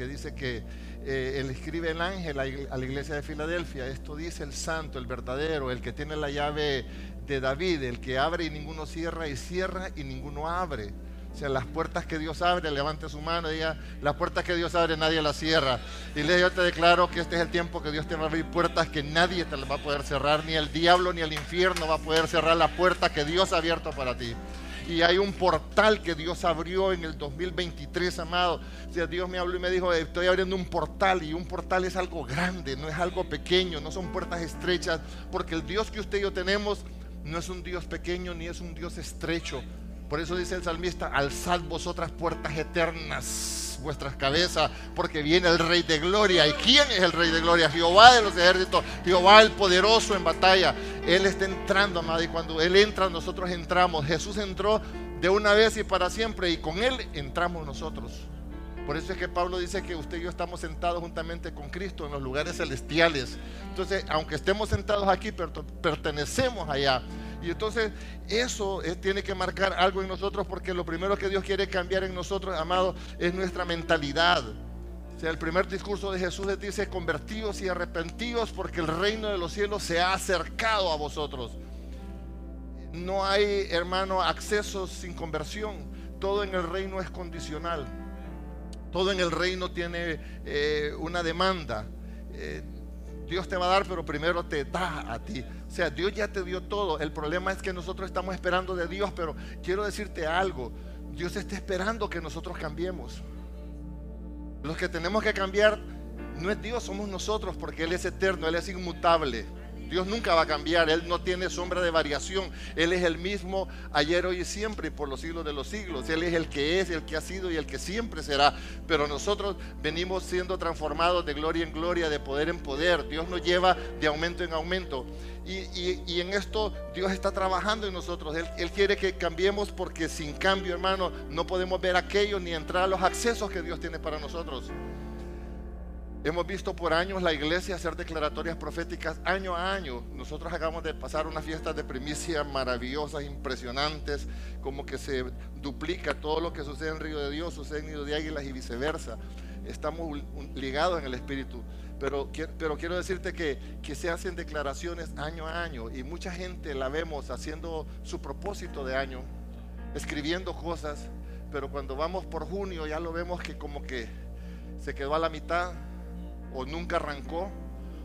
Que dice que eh, él escribe el ángel a la iglesia de Filadelfia, esto dice el santo, el verdadero, el que tiene la llave de David, el que abre y ninguno cierra, y cierra y ninguno abre. O sea, las puertas que Dios abre, levante su mano y diga, las puertas que Dios abre nadie las cierra. Y le yo te declaro que este es el tiempo que Dios te va a abrir puertas que nadie te las va a poder cerrar, ni el diablo ni el infierno va a poder cerrar la puerta que Dios ha abierto para ti. Y hay un portal que Dios abrió en el 2023, amado. O Dios me habló y me dijo, estoy abriendo un portal y un portal es algo grande, no es algo pequeño, no son puertas estrechas, porque el Dios que usted y yo tenemos no es un Dios pequeño ni es un Dios estrecho. Por eso dice el salmista, alzad vosotras puertas eternas vuestras cabezas, porque viene el Rey de Gloria. ¿Y quién es el Rey de Gloria? Jehová de los ejércitos, Jehová el poderoso en batalla. Él está entrando, amado, y cuando Él entra, nosotros entramos. Jesús entró de una vez y para siempre, y con Él entramos nosotros. Por eso es que Pablo dice que usted y yo estamos sentados juntamente con Cristo en los lugares celestiales. Entonces, aunque estemos sentados aquí, pertenecemos allá. Y entonces eso tiene que marcar algo en nosotros porque lo primero que Dios quiere cambiar en nosotros, amado, es nuestra mentalidad. O sea, el primer discurso de Jesús dice, convertidos y arrepentidos porque el reino de los cielos se ha acercado a vosotros. No hay, hermano, acceso sin conversión. Todo en el reino es condicional. Todo en el reino tiene eh, una demanda. Eh, Dios te va a dar, pero primero te da a ti. O sea, Dios ya te dio todo. El problema es que nosotros estamos esperando de Dios, pero quiero decirte algo. Dios está esperando que nosotros cambiemos. Los que tenemos que cambiar no es Dios, somos nosotros, porque Él es eterno, Él es inmutable. Dios nunca va a cambiar, Él no tiene sombra de variación. Él es el mismo ayer, hoy y siempre y por los siglos de los siglos. Él es el que es, el que ha sido y el que siempre será. Pero nosotros venimos siendo transformados de gloria en gloria, de poder en poder. Dios nos lleva de aumento en aumento. Y, en esto Dios está trabajando en nosotros. Él, él quiere que cambiemos porque sin cambio, hermano, no podemos ver aquello ni entrar a los accesos que Dios tiene para nosotros. Hemos visto por años la iglesia hacer declaratorias proféticas año a año. Nosotros acabamos de pasar unas fiestas de primicia maravillosas, impresionantes, como que se duplica todo lo que sucede en Río de Dios, sucede en Nido de Águilas y viceversa. Estamos ligados en el Espíritu. Pero, pero quiero decirte que, que se hacen declaraciones año a año y mucha gente la vemos haciendo su propósito de año, escribiendo cosas, pero cuando vamos por junio ya lo vemos que como que se quedó a la mitad o nunca arrancó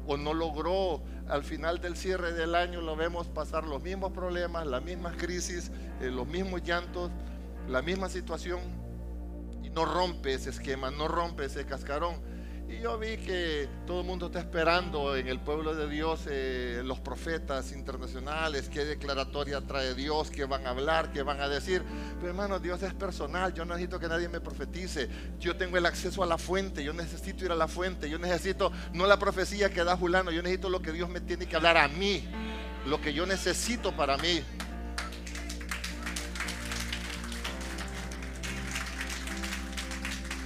o no logró al final del cierre del año lo vemos pasar los mismos problemas, las mismas crisis, eh, los mismos llantos, la misma situación y no rompe ese esquema, no rompe ese cascarón y yo vi que todo el mundo está esperando en el pueblo de Dios eh, los profetas internacionales, qué declaratoria trae Dios, qué van a hablar, qué van a decir. Pero hermano, Dios es personal, yo no necesito que nadie me profetice. Yo tengo el acceso a la fuente, yo necesito ir a la fuente, yo necesito no la profecía que da Julano, yo necesito lo que Dios me tiene que hablar a mí, lo que yo necesito para mí.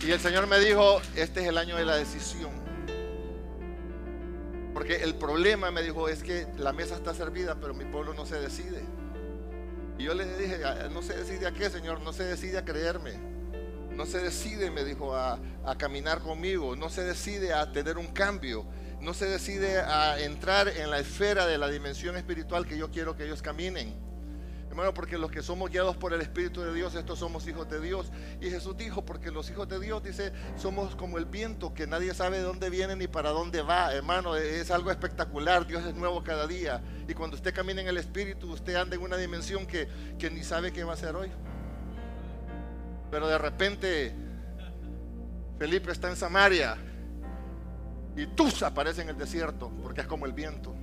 Y el Señor me dijo, este es el año de la decisión. Porque el problema, me dijo, es que la mesa está servida, pero mi pueblo no se decide. Y yo le dije, ah, no se decide a qué, Señor, no se decide a creerme. No se decide, me dijo, a, a caminar conmigo. No se decide a tener un cambio. No se decide a entrar en la esfera de la dimensión espiritual que yo quiero que ellos caminen. Hermano, porque los que somos guiados por el Espíritu de Dios, estos somos hijos de Dios. Y Jesús dijo, porque los hijos de Dios, dice, somos como el viento, que nadie sabe de dónde viene ni para dónde va. Hermano, es algo espectacular. Dios es nuevo cada día. Y cuando usted camina en el Espíritu, usted anda en una dimensión que, que ni sabe qué va a hacer hoy. Pero de repente, Felipe está en Samaria y tus aparece en el desierto, porque es como el viento.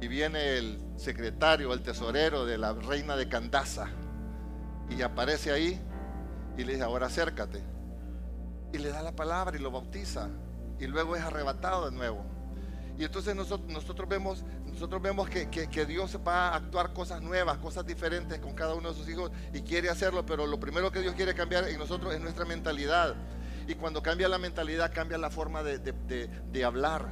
Y viene el secretario, el tesorero de la reina de Candaza, y aparece ahí y le dice, ahora acércate. Y le da la palabra y lo bautiza. Y luego es arrebatado de nuevo. Y entonces nosotros, nosotros vemos, nosotros vemos que, que, Dios va a actuar cosas nuevas, cosas diferentes con cada uno de sus hijos y quiere hacerlo, pero lo primero que Dios quiere cambiar en nosotros es nuestra mentalidad. Y cuando cambia la mentalidad, cambia la forma de, de, hablar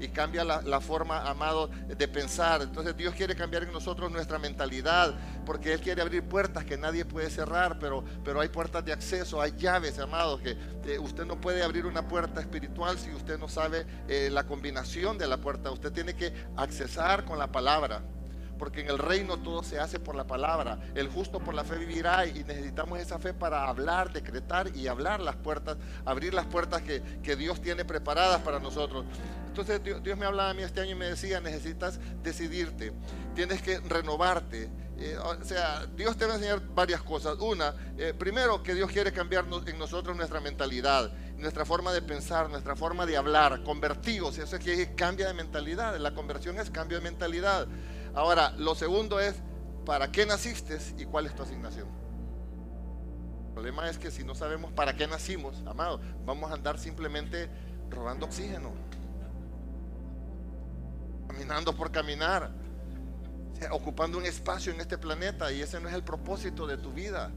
y cambia la, forma, amado, de pensar. Entonces Dios quiere cambiar en nosotros nuestra mentalidad, porque Él quiere abrir puertas que nadie puede cerrar, pero, pero hay puertas de acceso, hay llaves, amados, que usted no puede abrir una puerta espiritual si usted no sabe eh, la combinación de la puerta. Usted tiene que accesar con la palabra porque en el reino todo se hace por la palabra. El justo por la fe vivirá y necesitamos esa fe para hablar, decretar y hablar las puertas, abrir las puertas que, Dios tiene preparadas para nosotros. Entonces Dios, me hablaba a mí este año y me decía, necesitas decidirte, tienes que renovarte. Eh, o sea, Dios te va a enseñar varias cosas. Una, eh, primero que Dios quiere cambiar en nosotros nuestra mentalidad, nuestra forma de pensar, nuestra forma de hablar, convertidos. Eso es que cambia de mentalidad. La conversión es cambio de mentalidad. Ahora, lo segundo es, ¿para qué naciste y cuál es tu asignación? El problema es que si no sabemos para qué nacimos, amado, vamos a andar simplemente robando oxígeno, caminando por caminar, ocupando un espacio en este planeta y ese no es el propósito de tu vida.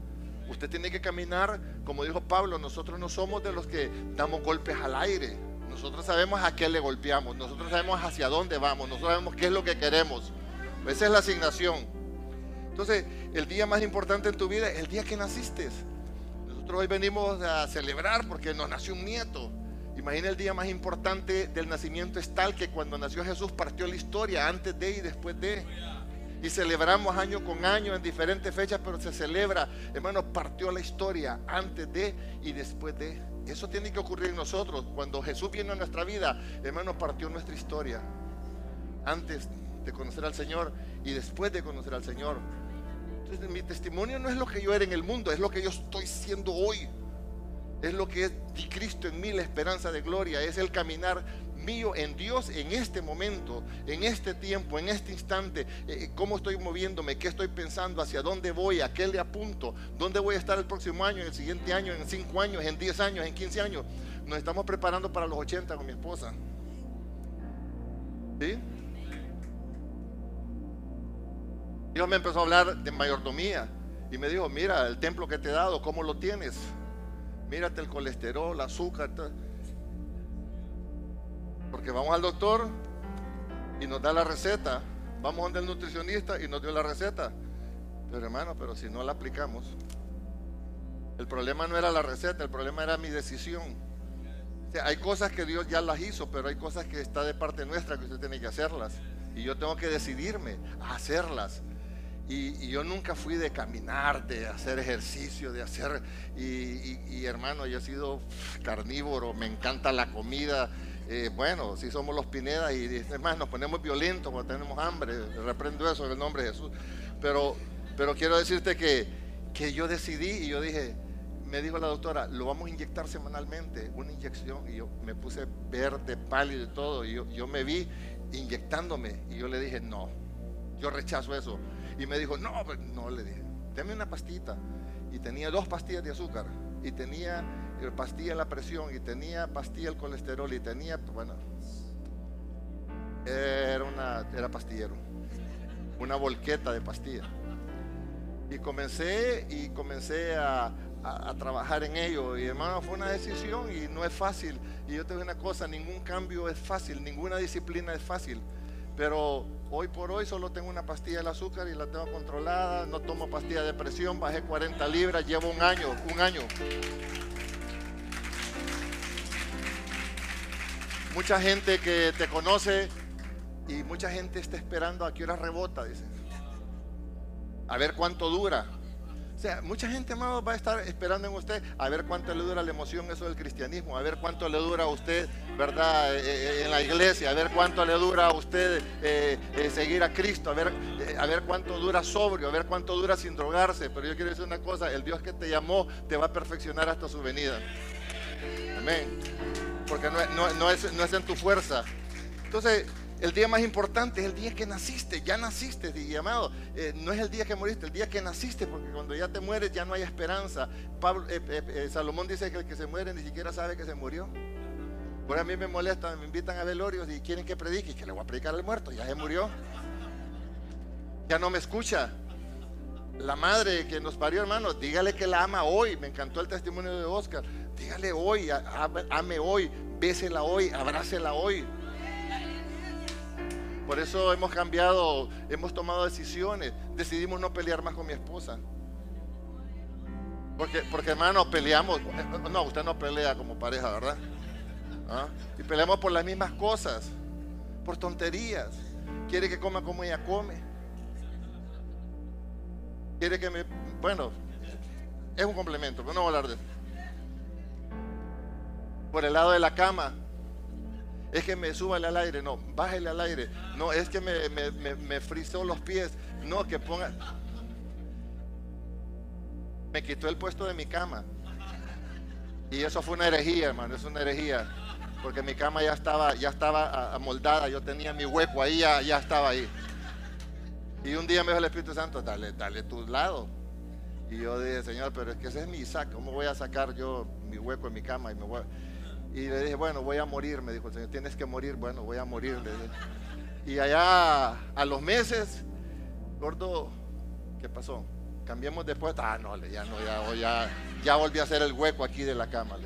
Usted tiene que caminar, como dijo Pablo, nosotros no somos de los que damos golpes al aire. Nosotros sabemos a qué le golpeamos, nosotros sabemos hacia dónde vamos, nosotros sabemos qué es lo que queremos. Esa es la asignación. Entonces, el día más importante en tu vida es el día que naciste. Nosotros hoy venimos a celebrar porque nos nació un nieto. Imagina el día más importante del nacimiento es tal que cuando nació Jesús partió la historia antes de y después de. Y celebramos año con año en diferentes fechas, pero se celebra, hermano, partió la historia antes de y después de. Eso tiene que ocurrir en nosotros. Cuando Jesús vino a nuestra vida, hermano, partió nuestra historia. Antes de conocer al Señor y después de conocer al Señor. Entonces mi testimonio no es lo que yo era en el mundo, es lo que yo estoy siendo hoy. Es lo que es Cristo en mí, la esperanza de gloria, es el caminar mío en Dios en este momento, en este tiempo, en este instante, eh, cómo estoy moviéndome, qué estoy pensando, hacia dónde voy, a qué le apunto, dónde voy a estar el próximo año, en el siguiente año, en cinco años, en diez años, en quince años. Nos estamos preparando para los 80 con mi esposa. ¿Sí? Dios me empezó a hablar de mayordomía y me dijo, mira el templo que te he dado, ¿cómo lo tienes? Mírate el colesterol, el azúcar. Porque vamos al doctor y nos da la receta. Vamos donde el nutricionista y nos dio la receta. Pero hermano, pero si no la aplicamos. El problema no era la receta, el problema era mi decisión. hay cosas que Dios ya las hizo, pero hay cosas que está de parte nuestra que usted tiene que hacerlas. Y yo tengo que decidirme a hacerlas. Y, yo nunca fui de caminar, de hacer ejercicio, de hacer... Y, hermano, yo he sido carnívoro, me encanta la comida. Eh, bueno, si somos los Pinedas y demás, nos ponemos violentos cuando tenemos hambre. Reprendo eso en el nombre de Jesús. Pero, pero quiero decirte que, que yo decidí y yo dije, me dijo la doctora, lo vamos a inyectar semanalmente, una inyección. Y yo me puse verde, pálido y todo. Y yo, yo me vi inyectándome. Y yo le dije, no, yo rechazo eso. Y me dijo, no, pues, no, le dije, dame una pastita. Y tenía dos pastillas de azúcar. Y tenía eh, pastilla la presión. Y tenía pastilla el colesterol. Y tenía, bueno, era, una, era pastillero. Una volqueta de pastilla. Y comencé y comencé a, a, trabajar en ello. Y hermano, fue una decisión y no es fácil. Y yo te digo una cosa, ningún cambio es fácil, ninguna disciplina es fácil. Pero hoy por hoy solo tengo una pastilla de azúcar y la tengo controlada. No tomo pastilla de presión, bajé 40 libras, llevo un año, un año. Mucha gente que te conoce y mucha gente está esperando a que hora rebota, dice. A ver cuánto dura. O sea, mucha gente, amado, va a estar esperando en usted a ver cuánto le dura la emoción eso del cristianismo, a ver cuánto le dura a usted, ¿verdad? Eh, eh, en la iglesia, a ver cuánto le dura a usted eh, seguir a Cristo, a ver, a ver cuánto dura sobrio, a ver cuánto dura sin drogarse. Pero yo quiero decir una cosa, el Dios que te llamó te va a perfeccionar hasta su venida. Amén. Porque no es en tu fuerza. Entonces, el día más importante es el día que naciste, ya naciste, y amado, eh, no es el día que moriste, el día que naciste, porque cuando ya te mueres ya no hay esperanza. Pablo, eh, eh, Salomón dice que el que se muere ni siquiera sabe que se murió. Por a mí me molesta, me invitan a velorios y quieren que predique, que le voy a predicar al muerto, ya se murió. Ya no me escucha. La madre que nos parió, hermano, dígale que la ama hoy. Me encantó el testimonio de Oscar. Dígale hoy, ame hoy, bésela hoy, abrácela hoy. Por eso hemos cambiado, hemos tomado decisiones. Decidimos no pelear más con mi esposa. Porque, porque hermano, peleamos. No, usted no pelea como pareja, ¿verdad? ¿Ah? Y peleamos por las mismas cosas, por tonterías. Quiere que coma como ella come. Quiere que me. Bueno, es un complemento, pero no voy a hablar de eso. Por el lado de la cama, es que me súbale al aire, no, bájele al aire, no, es que me, me, frizó los pies, no, que ponga... Me quitó el puesto de mi cama. Y eso fue una herejía, hermano, es una herejía. Porque mi cama ya estaba, ya estaba amoldada, yo tenía mi hueco ahí, ya, ya estaba ahí. Y un día me dijo el Espíritu Santo, dale, dale tu lado. Y yo dije, Señor, pero es que ese es mi Isaac, ¿cómo voy a sacar yo mi hueco en mi cama y me voy y le dije, bueno, voy a morir, me dijo el Señor, tienes que morir, bueno, voy a morir. Y allá a los meses, gordo, ¿qué pasó? Cambiemos después. Ah, no, ya no, ya, ya, ya volví a hacer el hueco aquí de la cama.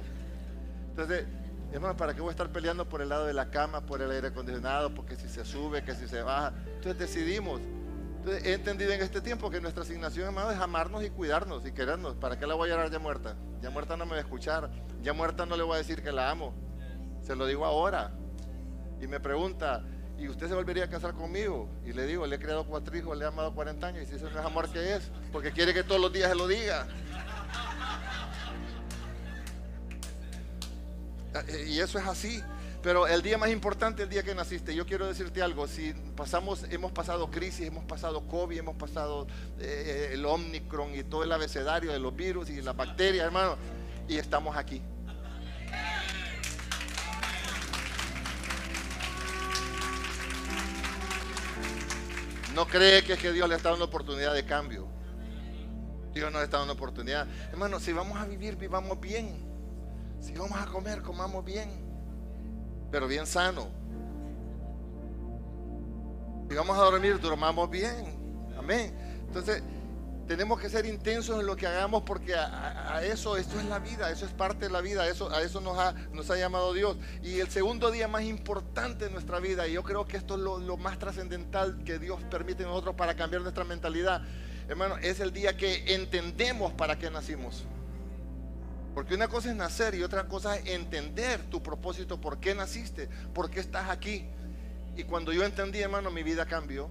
Entonces, hermano, ¿para qué voy a estar peleando por el lado de la cama, por el aire acondicionado, porque si se sube, que si se baja? Entonces decidimos. He entendido en este tiempo que nuestra asignación, hermano, es amarnos y cuidarnos y querernos. ¿Para qué la voy a llorar ya muerta? Ya muerta no me va a escuchar. Ya muerta no le voy a decir que la amo. Se lo digo ahora. Y me pregunta, ¿y usted se volvería a casar conmigo? Y le digo, le he creado cuatro hijos, le he amado 40 años. Y si eso no es amor, ¿qué es? Porque quiere que todos los días se lo diga. Y eso es así. Pero el día más importante, el día que naciste, yo quiero decirte algo, si pasamos, hemos pasado crisis, hemos pasado COVID, hemos pasado eh, el Omicron y todo el abecedario de los virus y las bacterias, hermano, y estamos aquí. No cree que es que Dios le está dando oportunidad de cambio. Dios nos está dando oportunidad. Hermano, si vamos a vivir, vivamos bien. Si vamos a comer, comamos bien. Pero bien sano. Si vamos a dormir, dormamos bien. Amén. Entonces, tenemos que ser intensos en lo que hagamos porque a, eso, esto es la vida, eso es parte de la vida, eso, a eso nos ha, nos ha llamado Dios. Y el segundo día más importante de nuestra vida, y yo creo que esto es lo, más trascendental que Dios permite a nosotros para cambiar nuestra mentalidad, hermano, es el día que entendemos para qué nacimos. Porque una cosa es nacer y otra cosa es entender tu propósito, por qué naciste, por qué estás aquí. Y cuando yo entendí, hermano, mi vida cambió.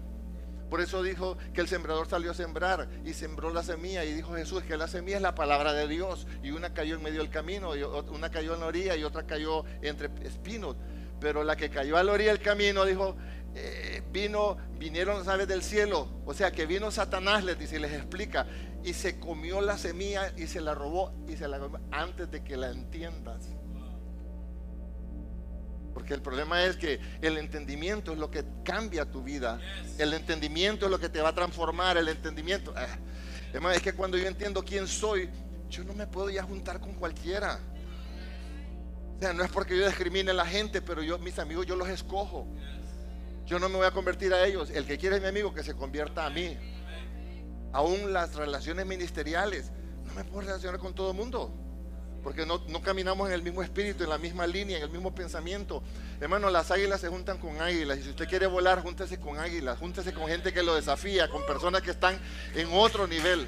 Por eso dijo que el sembrador salió a sembrar y sembró la semilla. Y dijo Jesús que la semilla es la palabra de Dios. Y una cayó en medio del camino, y una cayó en la orilla y otra cayó entre espinos. Pero la que cayó a la orilla del camino dijo, eh, vino, vinieron aves del cielo. O sea que vino Satanás, les dice y les explica. Y se comió la semilla y se la robó y se la comió antes de que la entiendas. Porque el problema es que el entendimiento es lo que cambia tu vida. El entendimiento es lo que te va a transformar. El entendimiento. Ah, es que cuando yo entiendo quién soy, yo no me puedo ya juntar con cualquiera. O sea, no es porque yo discrimine a la gente, pero yo, mis amigos, yo los escojo. Yo no me voy a convertir a ellos. El que quiere es mi amigo, que se convierta a mí. Aún las relaciones ministeriales. No me puedo relacionar con todo el mundo porque no, caminamos en el mismo espíritu, en la misma línea, en el mismo pensamiento. Hermano, las águilas se juntan con águilas. Y si usted quiere volar, júntese con águilas, júntese con gente que lo desafía, con personas que están en otro nivel.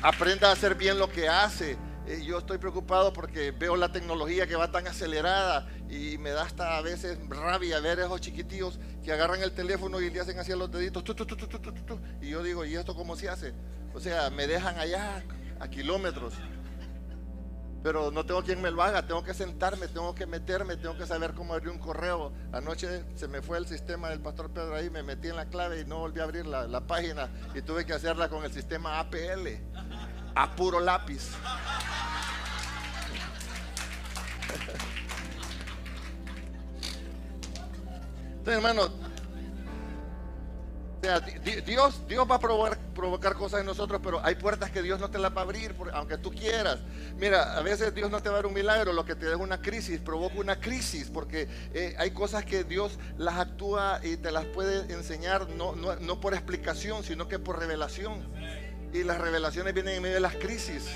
aprenda a hacer bien lo que hace. Eh, yo estoy preocupado porque veo la tecnología que va tan acelerada y me da hasta a veces rabia ver a esos chiquitillos que agarran el teléfono y le hacen así a los deditos. y yo digo, ¿y esto cómo se hace? O sea, me dejan allá a kilómetros. pero no tengo quien me lo haga, tengo que sentarme, tengo que meterme, tengo que saber cómo abrir un correo. Anoche se me fue el sistema del pastor Pedro ahí, me metí en la clave y no volví a abrir la, página y tuve que hacerla con el sistema APL, a puro lápiz. Entonces, hermano, Dios, Dios va a provocar, provocar, cosas en nosotros, pero hay puertas que Dios no te las va a abrir, aunque tú quieras. Mira, a veces Dios no te va a dar un milagro, lo que te da es una crisis, provoca una crisis, porque eh, hay cosas que Dios las actúa y te las puede enseñar no, no por explicación, sino que por revelación. Y las revelaciones vienen en medio de las crisis.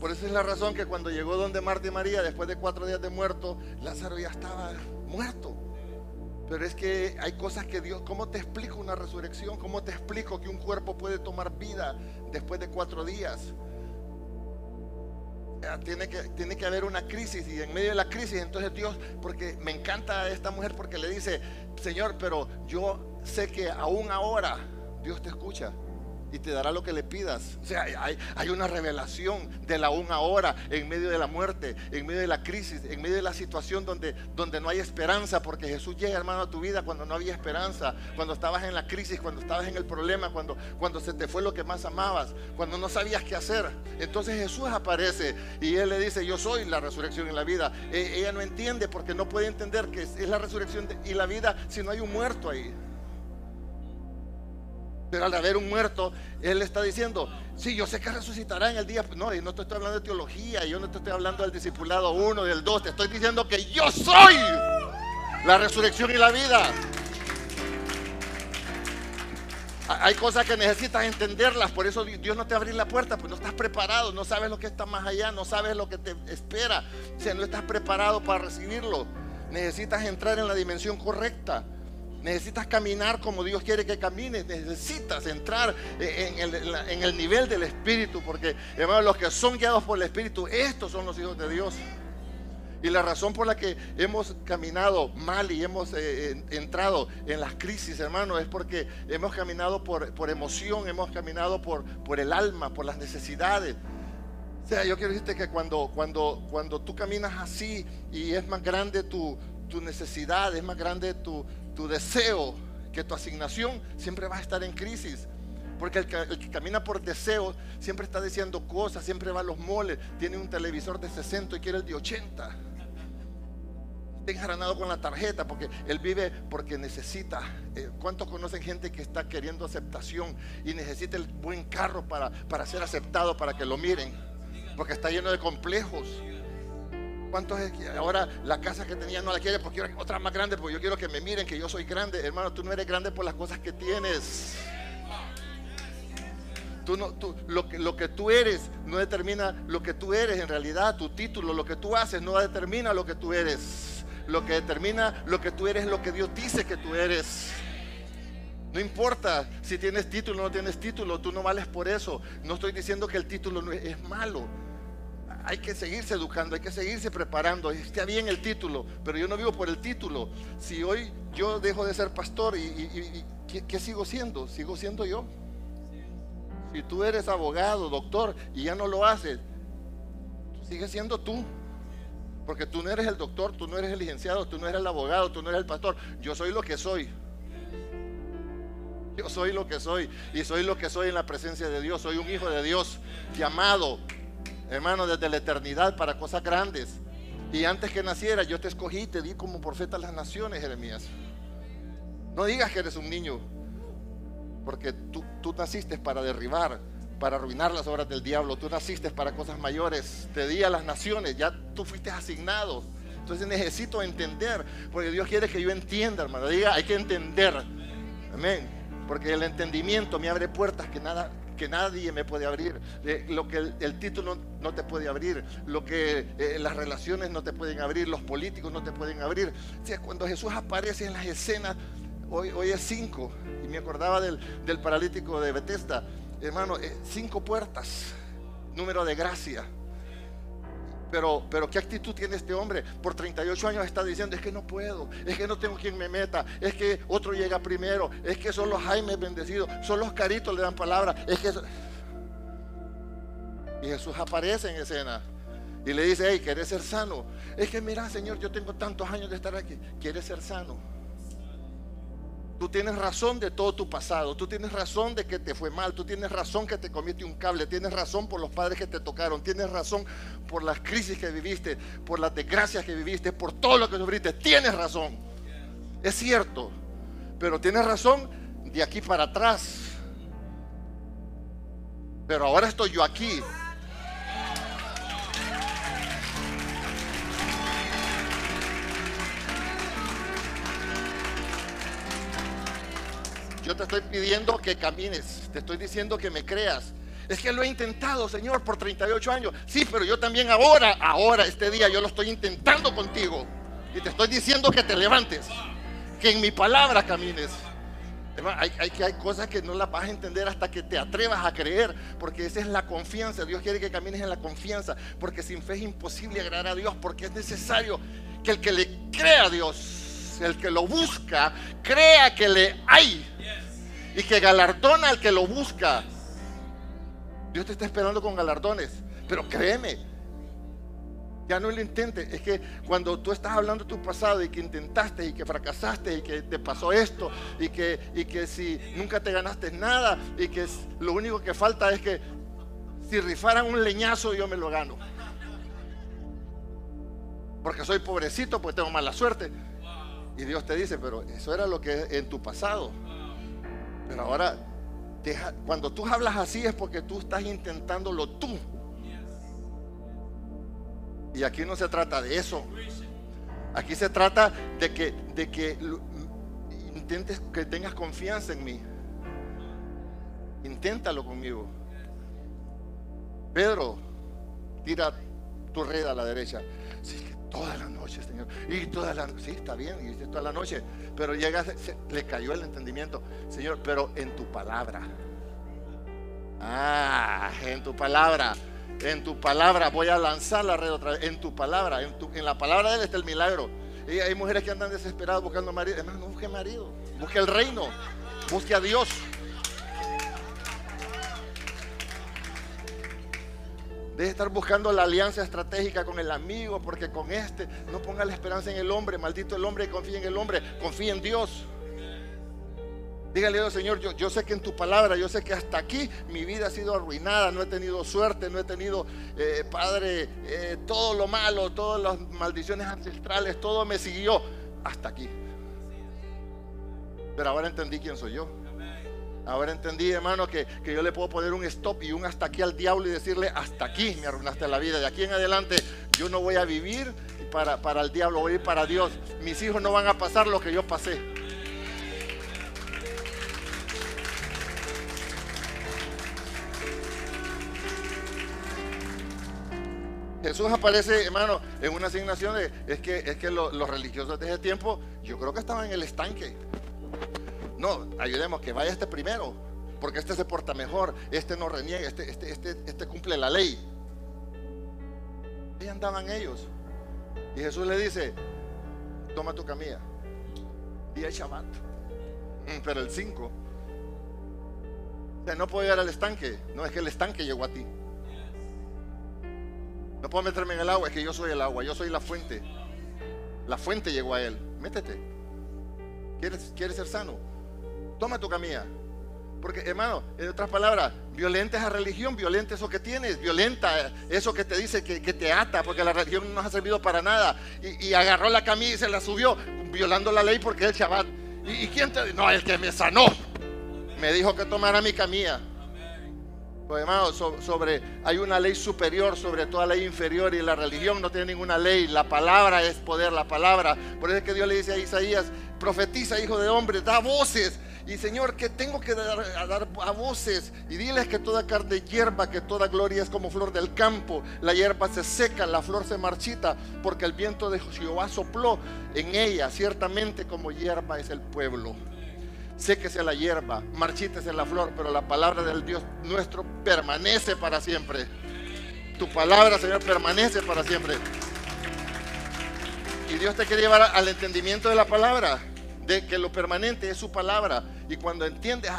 Por eso es la razón que cuando llegó donde Marta y María, después de cuatro días de muerto, Lázaro ya estaba muerto. Pero es que hay cosas que Dios, ¿cómo te explico una resurrección? ¿Cómo te explico que un cuerpo puede tomar vida después de cuatro días? Tiene que, tiene que haber una crisis y en medio de la crisis entonces Dios, porque me encanta esta mujer porque le dice, Señor, pero yo sé que aún ahora Dios te escucha y te dará lo que le pidas. O sea, hay, hay, una revelación de la una hora en medio de la muerte, en medio de la crisis, en medio de la situación donde, donde no hay esperanza, porque Jesús llega, hermano, a tu vida cuando no había esperanza, cuando estabas en la crisis, cuando estabas en el problema, cuando, cuando se te fue lo que más amabas, cuando no sabías qué hacer. Entonces Jesús aparece y Él le dice, yo soy la resurrección y la vida. E, ella no entiende porque no puede entender que es, la resurrección y la vida si no hay un muerto ahí. Pero al haber un muerto, Él está diciendo, sí, yo sé que resucitará en el día. No, y no te estoy hablando de teología, yo no te estoy hablando del discipulado 1, del 2, te estoy diciendo que yo soy la resurrección y la vida. Hay cosas que necesitas entenderlas, por eso Dios no te abre la puerta, pues no estás preparado, no sabes lo que está más allá, no sabes lo que te espera, o sea, no estás preparado para recibirlo. Necesitas entrar en la dimensión correcta. Necesitas caminar como Dios quiere que camines. Necesitas entrar en el, nivel del Espíritu. Porque, hermanos, los que son guiados por el Espíritu, estos son los hijos de Dios. Y la razón por la que hemos caminado mal y hemos eh, entrado en las crisis, hermano, es porque hemos caminado por, por emoción, hemos caminado por, por el alma, por las necesidades. O sea, yo quiero decirte que cuando, cuando, cuando tú caminas así y es más grande tu, tu necesidad, es más grande tu, tu deseo que tu asignación, siempre va a estar en crisis. Porque el que, camina por deseo siempre está diciendo cosas, siempre va a los moles, tiene un televisor de 60 y quiere el de 80. Está enjaranado con la tarjeta porque él vive porque necesita. Eh, ¿Cuántos conocen gente que está queriendo aceptación y necesita el buen carro para, para ser aceptado, para que lo miren? Porque está lleno de complejos. ¿Cuántos es que ahora la casa que tenía no la quiere porque quiero otra más grande? Porque yo quiero que me miren que yo soy grande. Hermano, tú no eres grande por las cosas que tienes. Tú no, lo, que, lo que tú eres no determina lo que tú eres en realidad. Tu título, lo que tú haces no determina lo que tú eres. Lo que determina lo que tú eres es lo que Dios dice que tú eres. No importa si tienes título o no tienes título, tú no vales por eso. No estoy diciendo que el título es malo hay que seguirse educando, hay que seguirse preparando. Está bien el título, pero yo no vivo por el título. Si hoy yo dejo de ser pastor y, ¿qué, sigo siendo? Sigo siendo yo. Si tú eres abogado, doctor y ya no lo haces, sigues siendo tú. Porque tú no eres el doctor, tú no eres el licenciado, tú no eres el abogado, tú no eres el pastor. Yo soy lo que soy. Yo soy lo que soy y soy lo que soy en la presencia de Dios. Soy un hijo de Dios llamado hermano, desde la eternidad para cosas grandes. Y antes que naciera, yo te escogí te di como profeta a las naciones, Jeremías. No digas que eres un niño, porque tú, tú naciste para derribar, para arruinar las obras del diablo. Tú naciste para cosas mayores. Te di a las naciones, ya tú fuiste asignado. Entonces necesito entender, porque Dios quiere que yo entienda, hermano. Diga, hay que entender. Amén. Porque el entendimiento me abre puertas que nada, que nadie me puede abrir, eh, lo que el, título no te puede abrir, lo que eh, las relaciones no te pueden abrir, los políticos no te pueden abrir. cuando Jesús aparece en las escenas, hoy, es cinco, y me acordaba del, paralítico de Bethesda, hermano, eh, cinco puertas, número de gracia. Pero, ¿qué actitud tiene este hombre? Por 38 años está diciendo, es que no puedo, es que no tengo quien me meta, es que otro llega primero, es que son los Jaime bendecidos, son los caritos le dan palabra, es que... Y Jesús aparece en escena Y le dice, hey, ¿quieres ser sano? Es que mira, Señor, yo tengo tantos años de estar aquí. ¿Quieres ser sano? Tú tienes razón de todo tu pasado, tú tienes razón de que te fue mal, tú tienes razón que te comiste un cable, tienes razón por los padres que te tocaron, tienes razón por las crisis que viviste, por las desgracias que viviste, por todo lo que sufriste, tienes razón. Es cierto, pero tienes razón de aquí para atrás. Pero ahora estoy yo aquí Yo te estoy pidiendo que camines, te estoy diciendo que me creas. Es que lo he intentado, Señor, por 38 años. Sí, pero yo también ahora, ahora, este día, yo lo estoy intentando contigo. Y te estoy diciendo que te levantes, que en mi palabra camines. Hay, hay, hay cosas que no las vas a entender hasta que te atrevas a creer, porque esa es la confianza. Dios quiere que camines en la confianza, porque sin fe es imposible agradar a Dios, porque es necesario que el que le crea a Dios el que lo busca, crea que le hay y que galardona al que lo busca. Dios te está esperando con galardones, pero créeme, ya no lo intentes. Es que cuando tú estás hablando de tu pasado y que intentaste y que fracasaste y que te pasó esto y que, y que si nunca te ganaste nada y que lo único que falta es que si rifaran un leñazo yo me lo gano. Porque soy pobrecito, pues tengo mala suerte. Y Dios te dice, pero eso era lo que en tu pasado. Pero ahora, cuando tú hablas así es porque tú estás intentándolo tú. Y aquí no se trata de eso. Aquí se trata de que, de que intentes que tengas confianza en mí. Inténtalo conmigo. Pedro, tira tu red a la derecha. Toda la noche, Señor. Y toda la sí, está bien, y toda la noche. Pero llega, le cayó el entendimiento, Señor, pero en tu palabra. Ah, en tu palabra. En tu palabra voy a lanzar la red otra vez. En tu palabra, en, tu, en la palabra de Él está el milagro. Y hay mujeres que andan desesperadas buscando marido. Además, no busque marido, busque el reino, busque a Dios. Deje estar buscando la alianza estratégica con el amigo, porque con este no ponga la esperanza en el hombre, maldito el hombre, confía en el hombre, confía en Dios. Dígale, oh, Señor, yo, yo, sé que en tu palabra, yo sé que hasta aquí mi vida ha sido arruinada, no he tenido suerte, no he tenido, eh, Padre, eh, todo lo malo, todas las maldiciones ancestrales, todo me siguió hasta aquí. Pero ahora entendí quién soy yo. Ahora entendí, hermano, que, yo le puedo poner un stop y un hasta aquí al diablo y decirle, hasta aquí me arruinaste la vida. De aquí en adelante yo no voy a vivir para, para el diablo, voy a ir para Dios. Mis hijos no van a pasar lo que yo pasé. Jesús aparece, hermano, en una asignación de, es que, es que los religiosos de ese tiempo, yo creo que estaban en el estanque. No, ayudemos que vaya este primero, porque este se porta mejor, este no reniega, este, este, este, este cumple la ley. Ahí andaban ellos. Y Jesús le dice, toma tu camilla. Día Shabbat. Mm, pero el 5. O sea, no puedo llegar al estanque. No, es que el estanque llegó a ti. No puedo meterme en el agua, es que yo soy el agua, yo soy la fuente. La fuente llegó a él. Métete. ¿Quieres, quieres ser sano? Toma tu camilla. Porque, hermano, en otras palabras, violenta esa religión, violenta eso que tienes, violenta eso que te dice que, te ata, porque la religión no nos ha servido para nada. Y, agarró la camilla y se la subió, violando la ley porque es el Shabbat. ¿Y, quién te No, el que me sanó. Me dijo que tomara mi camilla. Pues hermano, sobre, hay una ley superior sobre toda ley inferior y la religión no tiene ninguna ley. La palabra es poder, la palabra. Por eso es que Dios le dice a Isaías, profetiza, hijo de hombre, da voces y Señor, que tengo que dar a, dar a voces y diles que toda carne hierba, que toda gloria es como flor del campo. La hierba se seca, la flor se marchita, porque el viento de Jehová sopló en ella. Ciertamente como hierba es el pueblo. Séquese la hierba, marchítese la flor, pero la palabra del Dios nuestro permanece para siempre. Tu palabra, Señor, permanece para siempre. Y Dios te quiere llevar al entendimiento de la palabra de que lo permanente es su palabra. Y cuando entiendes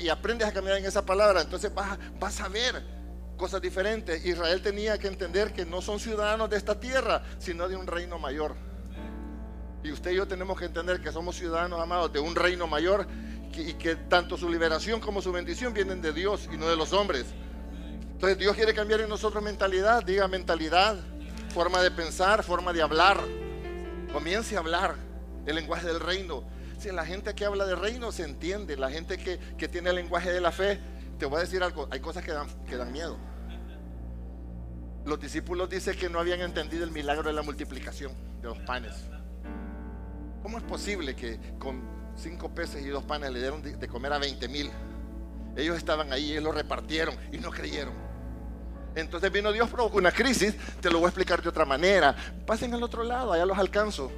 y aprendes a caminar en esa palabra, entonces vas, vas a ver cosas diferentes. Israel tenía que entender que no son ciudadanos de esta tierra, sino de un reino mayor. Y usted y yo tenemos que entender que somos ciudadanos amados de un reino mayor y que tanto su liberación como su bendición vienen de Dios y no de los hombres. Entonces Dios quiere cambiar en nosotros mentalidad, diga mentalidad, forma de pensar, forma de hablar. Comience a hablar el lenguaje del reino. Si la gente que habla de reino se entiende, la gente que, que tiene el lenguaje de la fe, te voy a decir algo, hay cosas que dan, que dan miedo. Los discípulos dicen que no habían entendido el milagro de la multiplicación de los panes. ¿Cómo es posible que con cinco peces y dos panes le dieron de comer a 20 mil? Ellos estaban ahí, ellos lo repartieron y no creyeron. Entonces vino Dios, provocó una crisis, te lo voy a explicar de otra manera. Pasen al otro lado, allá los alcanzo.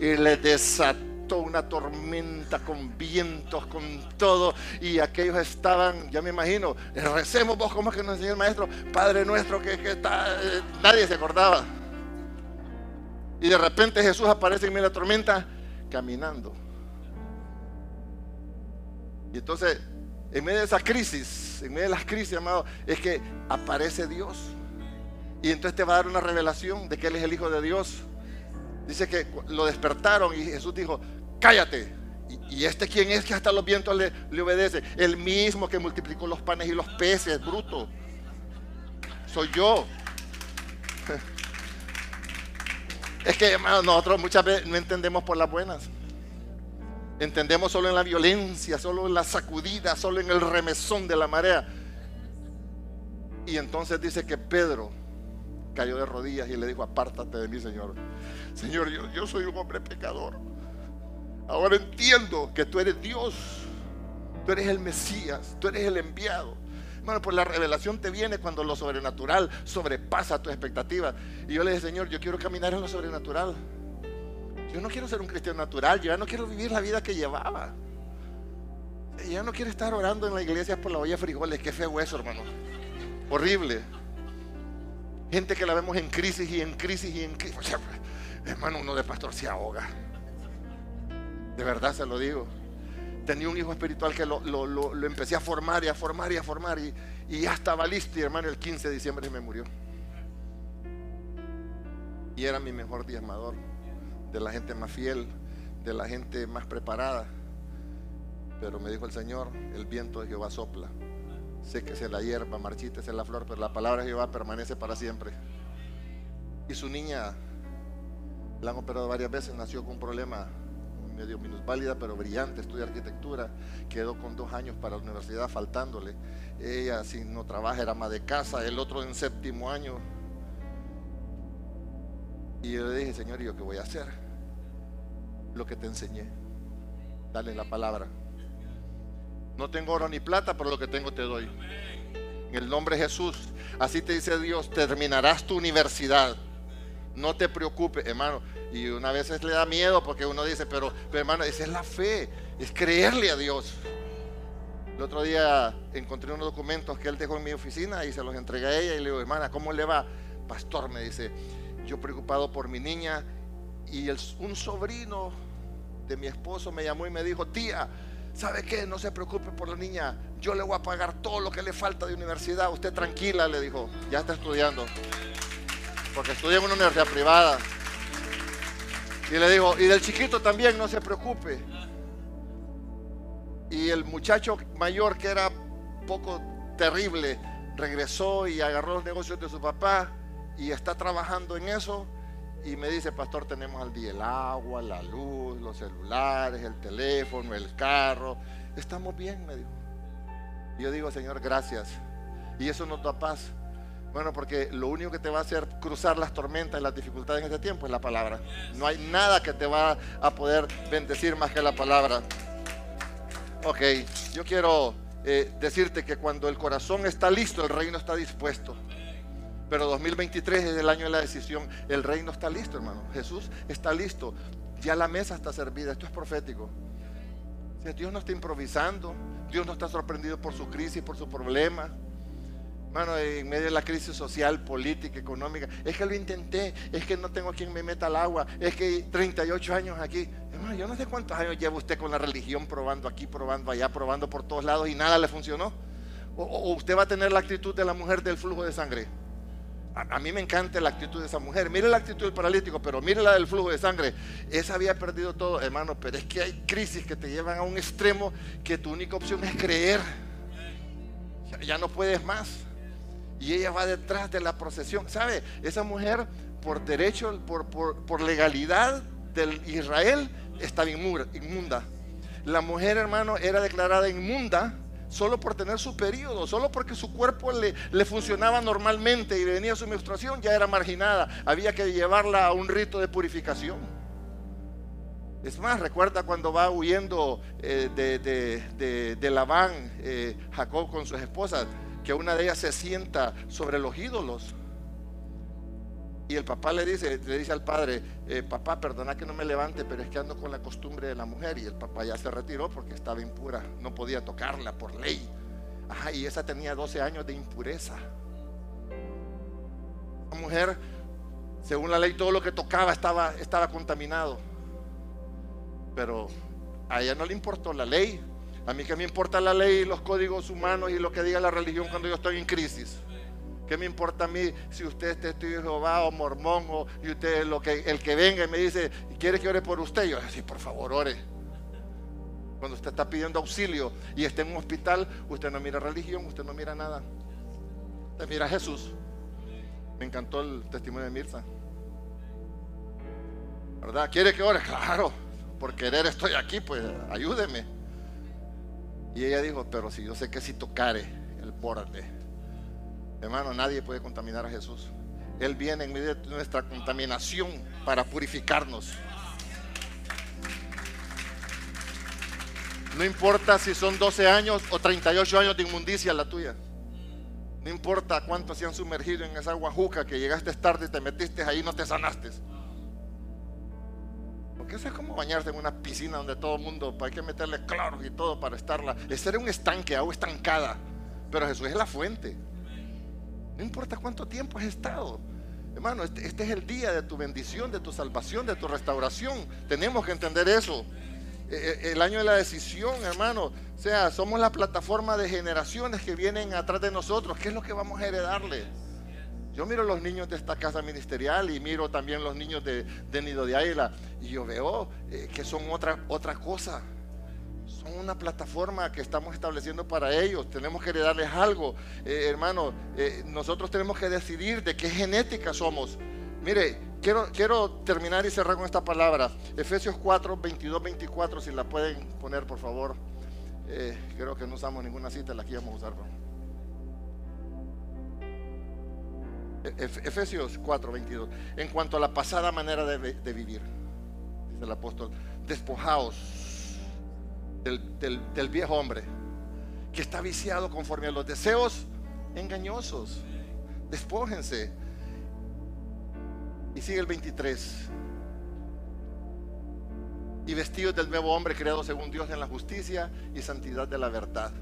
Y les desató una tormenta con vientos, con todo. Y aquellos estaban, ya me imagino, recemos vos, como es que nos enseñó el maestro? Padre nuestro, que, está, eh, nadie se acordaba. Y de repente Jesús aparece en medio de la tormenta caminando. Y entonces, en medio de esa crisis, en medio de las crisis, amado, es que aparece Dios. Y entonces te va a dar una revelación de que Él es el Hijo de Dios. Dice que lo despertaron y Jesús dijo, cállate. ¿Y, este quién es que hasta los vientos le, le obedece? El mismo que multiplicó los panes y los peces, bruto. Soy yo. Es que, hermano, nosotros muchas veces no entendemos por las buenas. Entendemos solo en la violencia, solo en la sacudida, solo en el remesón de la marea. Y entonces dice que Pedro cayó de rodillas y le dijo, apártate de mí, Señor. Señor, yo, yo soy un hombre pecador. Ahora entiendo que tú eres Dios. Tú eres el Mesías. Tú eres el enviado. Bueno, pues la revelación te viene cuando lo sobrenatural sobrepasa tus expectativas. Y yo le dije, Señor, yo quiero caminar en lo sobrenatural. Yo no quiero ser un cristiano natural, yo ya no quiero vivir la vida que llevaba. Ya no quiero estar orando en la iglesia por la olla de frijoles, qué feo eso, hermano. Horrible. Gente que la vemos en crisis y en crisis y en crisis. Hermano, uno de pastor se ahoga. De verdad se lo digo tenía un hijo espiritual que lo, empecé a formar y a formar y a formar y, ya y hermano el 15 de diciembre me murió. Y era mi mejor diezmador, de la gente más fiel, de la gente más preparada. Pero me dijo el Señor, el viento de Jehová sopla. Sé que es la hierba, marchita es la flor, pero la palabra de Jehová permanece para siempre. Y su niña, la han operado varias veces, nació con un problema medio minusválida, pero brillante, estudia arquitectura, quedó con dos años para la universidad faltándole. Ella, si no trabaja, era ama de casa, el otro en séptimo año. Y yo le dije, Señor, ¿y yo qué voy a hacer? Lo que te enseñé. Dale la palabra. No tengo oro ni plata, pero lo que tengo te doy. En el nombre de Jesús. Así te dice Dios, terminarás tu universidad. No te preocupes, hermano. Y una vez le da miedo porque uno dice, pero, hermano, esa es la fe, es creerle a Dios. El otro día encontré unos documentos que él dejó en mi oficina y se los entregué a ella y le digo, hermana, ¿cómo le va? Pastor, me dice, yo preocupado por mi niña y un sobrino de mi esposo me llamó y me dijo, tía, ¿sabe qué? No se preocupe por la niña, yo le voy a pagar todo lo que le falta de universidad, usted tranquila, le dijo, ya está estudiando, porque estudia en una universidad privada. Y le digo, y del chiquito también, no se preocupe. Y el muchacho mayor, que era poco terrible, regresó y agarró los negocios de su papá y está trabajando en eso. Y me dice, pastor, tenemos al día el agua, la luz, los celulares, el teléfono, el carro. Estamos bien, me dijo. Y yo digo, Señor, gracias. Y eso nos da paz. Bueno, porque lo único que te va a hacer cruzar las tormentas y las dificultades en este tiempo es la palabra. No hay nada que te va a poder bendecir más que la palabra. Ok, yo quiero eh, decirte que cuando el corazón está listo, el reino está dispuesto. Pero 2023 es el año de la decisión. El reino está listo, hermano. Jesús está listo. Ya la mesa está servida. Esto es profético. Dios no está improvisando. Dios no está sorprendido por su crisis, por su problema. Hermano, en medio de la crisis social, política, económica, es que lo intenté, es que no tengo quien me meta al agua, es que 38 años aquí. Hermano, yo no sé cuántos años lleva usted con la religión probando aquí, probando allá, probando por todos lados y nada le funcionó. O, usted va a tener la actitud de la mujer del flujo de sangre. A, mí me encanta la actitud de esa mujer. Mire la actitud del paralítico, pero mire la del flujo de sangre. Esa había perdido todo, hermano. Pero es que hay crisis que te llevan a un extremo que tu única opción es creer. Ya, no puedes más. Y ella va detrás de la procesión. ¿Sabe? Esa mujer, por derecho, por, por legalidad del Israel, estaba inmunda. La mujer, hermano, era declarada inmunda solo por tener su periodo, solo porque su cuerpo le, le, funcionaba normalmente y venía su menstruación, ya era marginada. Había que llevarla a un rito de purificación. Es más, recuerda cuando va huyendo eh, de, de, de, Labán, eh, Jacob con sus esposas, que una de ellas se sienta sobre los ídolos. Y el papá le dice, le dice al padre, eh, papá, perdona que no me levante, pero es que ando con la costumbre de la mujer. Y el papá ya se retiró porque estaba impura, no podía tocarla por ley. Ajá, y esa tenía 12 años de impureza. La mujer, según la ley, todo lo que tocaba estaba, estaba contaminado. Pero a ella no le importó la ley. A mí que me importa la ley y los códigos humanos y lo que diga la religión cuando yo estoy en crisis. ¿Qué me importa a mí si usted es testigo de Jehová o mormón o y usted lo que el que venga y me dice, ¿quiere que ore por usted? Yo sí, por favor, ore. Cuando usted está pidiendo auxilio y está en un hospital, usted no mira religión, usted no mira nada. Usted mira a Jesús. Me encantó el testimonio de Mirza. ¿Verdad? ¿Quiere que ore? Claro, por querer estoy aquí, pues ayúdeme. Y ella dijo, pero si yo sé que si tocare el borde Hermano, nadie puede contaminar a Jesús. Él viene en medio de nuestra contaminación para purificarnos. No importa si son 12 años o 38 años de inmundicia la tuya. No importa cuánto se han sumergido en esa guajuca que llegaste tarde te metiste ahí y no te sanaste. Porque eso es como bañarse en una piscina donde todo el mundo hay que meterle cloro y todo para estarla. Ese era un estanque, agua estancada. Pero Jesús es la fuente. No importa cuánto tiempo has estado. Hermano, este, este, es el día de tu bendición, de tu salvación, de tu restauración. Tenemos que entender eso. Eh, eh, el año de la decisión, hermano. O sea, somos la plataforma de generaciones que vienen atrás de nosotros. ¿Qué es lo que vamos a heredarle? Yo miro los niños de esta casa ministerial y miro también los niños de, Nido de Águila y yo veo eh, que son otra, otra cosa una plataforma que estamos estableciendo para ellos. Tenemos que darles algo. Eh, hermano, eh, nosotros tenemos que decidir de qué genética somos. Mire, quiero, quiero terminar y cerrar con esta palabra. Efesios 4, 22, 24, si la pueden poner, por favor. Eh, creo que no usamos ninguna cita, la aquí vamos a usar. Efesios 4, 22. En cuanto a la pasada manera de, vivir, dice el apóstol, despojaos del, viejo hombre que está viciado conforme a los deseos engañosos. Despójense. Y sigue el 23. Y vestidos del nuevo hombre creado según Dios en la justicia y santidad de la verdad.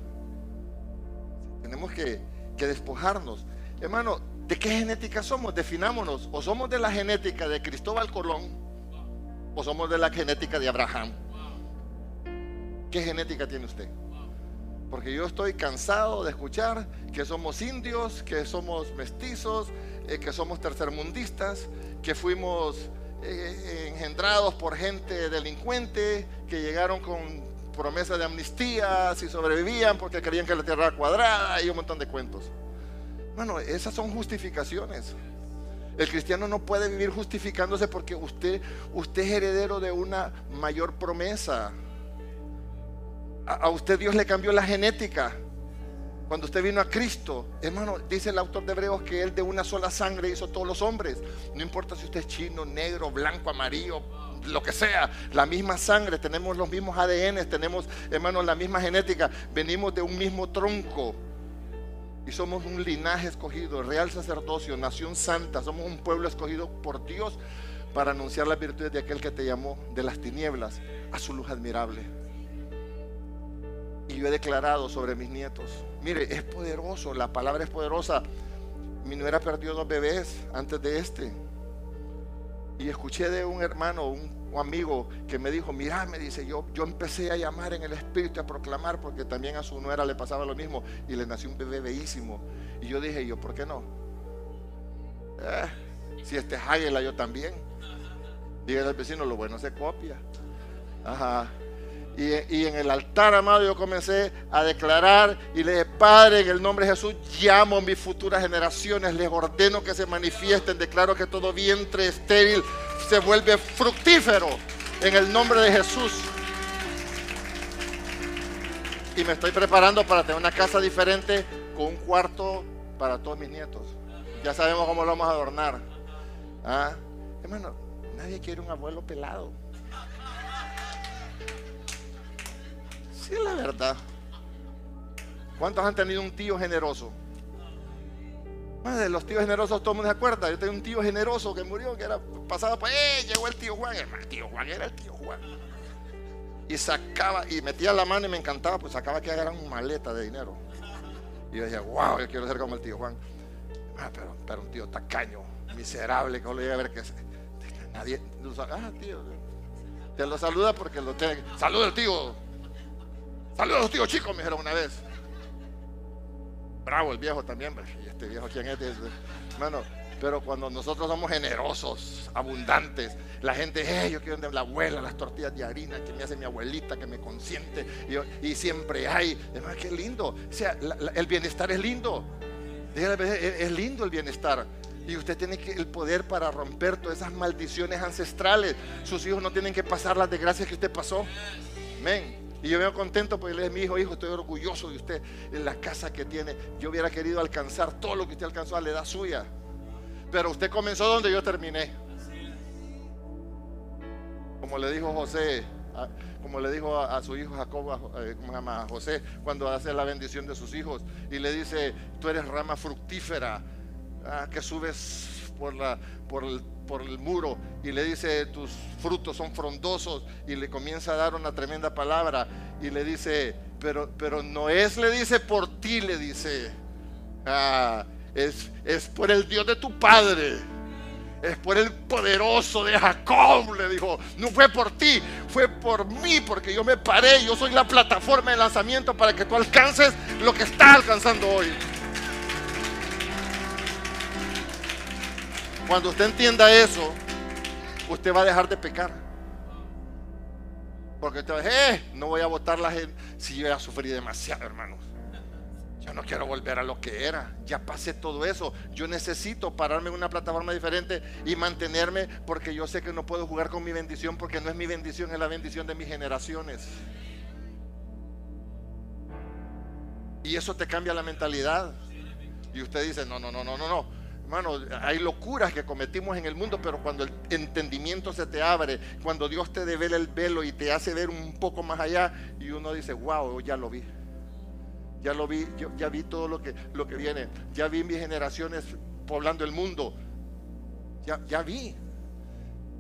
Tenemos que, que despojarnos. Hermano, ¿de qué genética somos? Definámonos. O somos de la genética de Cristóbal Colón o somos de la genética de Abraham. ¿Qué genética tiene usted? Porque yo estoy cansado de escuchar que somos indios, que somos mestizos, eh, que somos tercermundistas, que fuimos eh, engendrados por gente delincuente, que llegaron con promesa de amnistía si sobrevivían porque creían que la tierra era cuadrada y un montón de cuentos. Bueno, esas son justificaciones. El cristiano no puede vivir justificándose porque usted, usted es heredero de una mayor promesa. A, usted Dios le cambió la genética. Cuando usted vino a Cristo, hermano, dice el autor de Hebreos que Él de una sola sangre hizo todos los hombres. No importa si usted es chino, negro, blanco, amarillo, lo que sea, la misma sangre, tenemos los mismos ADN, tenemos, hermano, la misma genética, venimos de un mismo tronco. Y somos un linaje escogido, real sacerdocio, nación santa, somos un pueblo escogido por Dios para anunciar las virtudes de aquel que te llamó de las tinieblas a su luz admirable. Y yo he declarado sobre mis nietos, mire, es poderoso, la palabra es poderosa. Mi nuera perdió dos bebés antes de este. Y escuché de un hermano, un, amigo que me dijo, mira, me dice, yo, yo empecé a llamar en el espíritu, a proclamar, porque también a su nuera le pasaba lo mismo y le nació un bebé bellísimo. Y yo dije, yo, ¿por qué no? Eh, si este es yo también. Dígale al vecino, lo bueno se copia. Ajá. Y, en el altar, amado, yo comencé a declarar y le dije, Padre, en el nombre de Jesús, llamo a mis futuras generaciones, les ordeno que se manifiesten, declaro que todo vientre estéril se vuelve fructífero en el nombre de Jesús. Y me estoy preparando para tener una casa diferente con un cuarto para todos mis nietos. Ya sabemos cómo lo vamos a adornar. ¿Ah? Hermano, nadie quiere un abuelo pelado. Sí, la verdad. ¿Cuántos han tenido un tío generoso? los tíos generosos todo el mundo se acuerda. Yo tenía un tío generoso que murió, que era pasado por, ¡eh! Llegó el tío Juan. El tío Juan era el tío Juan. Y sacaba, y metía la mano y me encantaba, pues sacaba que era una maleta de dinero. Y yo decía, wow, yo quiero ser como el tío Juan. Ah, pero, pero un tío tacaño, miserable, que no le a ver que nadie. Ah, tío. Te lo saluda porque lo tiene. Saluda el tío. Saludos, tío chicos, me dijeron una vez. Bravo el viejo también. ¿Y este viejo quién es? Hermano, pero cuando nosotros somos generosos, abundantes, la gente, yo quiero de la abuela, las tortillas de harina que me hace mi abuelita, que me consiente, y, siempre hay. Además, qué lindo. O sea, el bienestar es lindo. Es lindo el bienestar. Y usted tiene que, el poder para romper todas esas maldiciones ancestrales. Sus hijos no tienen que pasar las desgracias que usted pasó. Amén. Y yo veo contento porque le dije, mi hijo, hijo, estoy orgulloso de usted en la casa que tiene. Yo hubiera querido alcanzar todo lo que usted alcanzó a la edad suya. Pero usted comenzó donde yo terminé. Como le dijo José, como le dijo a, su hijo Jacob, eh, ¿cómo se llama? José, cuando hace la bendición de sus hijos. Y le dice, tú eres rama fructífera, ah, que subes por, la, por el por el muro y le dice, tus frutos son frondosos y le comienza a dar una tremenda palabra y le dice, pero, pero no es, le dice, por ti, le dice, ah, es, es por el Dios de tu Padre. Es por el poderoso de Jacob, le dijo. No fue por ti, fue por mí, porque yo me paré. Yo soy la plataforma de lanzamiento para que tú alcances lo que estás alcanzando hoy. Cuando usted entienda eso, usted va a dejar de pecar. Porque usted va a decir, eh, no voy a votar la gente si yo ya sufrí demasiado, hermanos. Yo no quiero volver a lo que era. Ya pasé todo eso. Yo necesito pararme en una plataforma diferente y mantenerme porque yo sé que no puedo jugar con mi bendición porque no es mi bendición, es la bendición de mis generaciones. Y eso te cambia la mentalidad. Y usted dice, no, no, no, no, no, no. Hermano, hay locuras que cometimos en el mundo, pero cuando el entendimiento se te abre, cuando Dios te devela el velo y te hace ver un poco más allá, y uno dice, wow, ya lo vi. Ya lo vi, yo, ya vi todo lo que, lo que viene. Ya vi mis generaciones poblando el mundo. Ya, ya vi.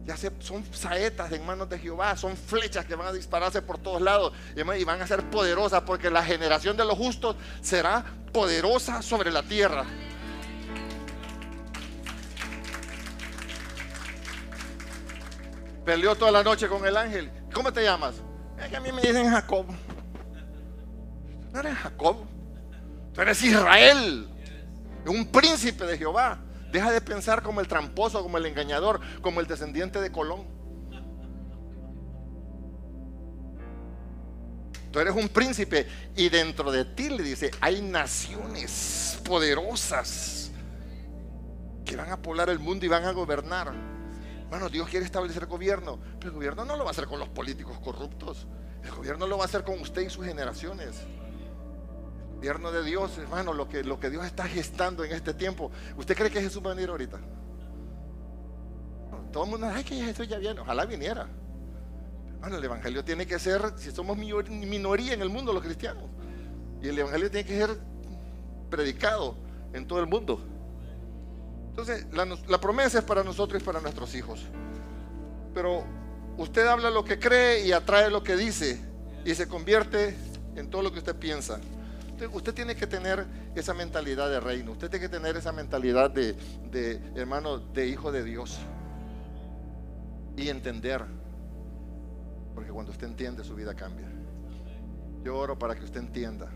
Ya se, son saetas en manos de Jehová, son flechas que van a dispararse por todos lados y van a ser poderosas porque la generación de los justos será poderosa sobre la tierra. Peleó toda la noche con el ángel. ¿Cómo te llamas? Es que a mí me dicen Jacob. No eres Jacob. Tú eres Israel. Un príncipe de Jehová. Deja de pensar como el tramposo, como el engañador, como el descendiente de Colón. Tú eres un príncipe y dentro de ti le dice, hay naciones poderosas que van a poblar el mundo y van a gobernar. Bueno, Dios quiere establecer gobierno, pero el gobierno no lo va a hacer con los políticos corruptos. El gobierno lo va a hacer con usted y sus generaciones. El gobierno de Dios, hermano, lo que, lo que Dios está gestando en este tiempo. ¿Usted cree que Jesús va a venir ahorita? Todo el mundo, ay, que Jesús ya viene. Ojalá viniera. Hermano, el evangelio tiene que ser, si somos minoría en el mundo, los cristianos. Y el evangelio tiene que ser predicado en todo el mundo. Entonces, la, promesa es para nosotros y para nuestros hijos. Pero usted habla lo que cree y atrae lo que dice y se convierte en todo lo que usted piensa. usted tiene que tener esa mentalidad de reino, usted tiene que tener esa mentalidad de, de hermano, de hijo de Dios. y entender. Porque cuando usted entiende, su vida cambia. Yo oro para que usted entienda